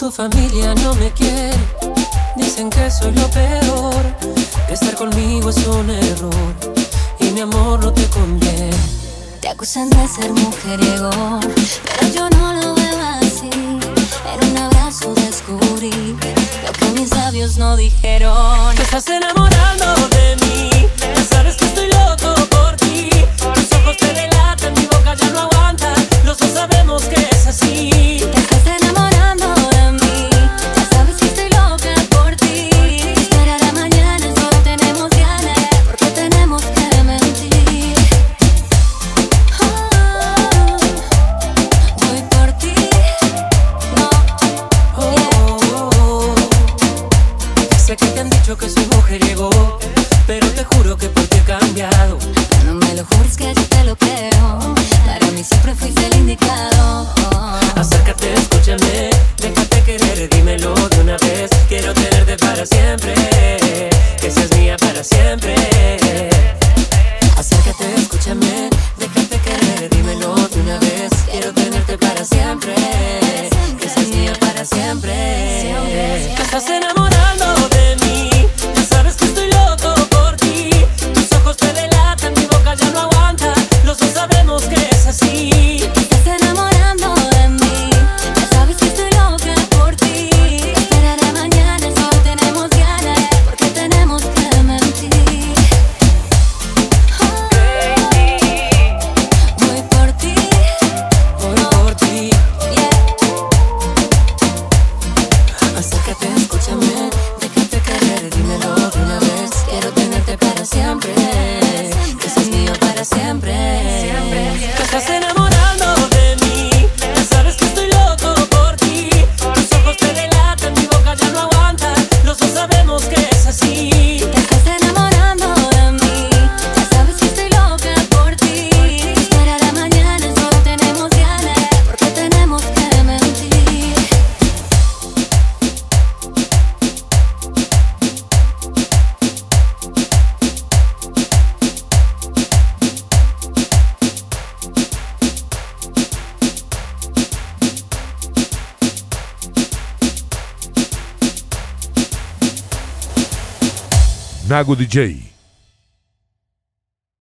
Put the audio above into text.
Tu familia no me quiere, dicen que soy lo peor. Estar conmigo es un error y mi amor no te conviene. Te acusan de ser mujeriego, pero yo no lo veo así. En un abrazo descubrí lo que mis labios no dijeron. Te estás enamorando de Sé que te han dicho que su soy mujeriego, pero te juro que porque he cambiado. Nago DJ.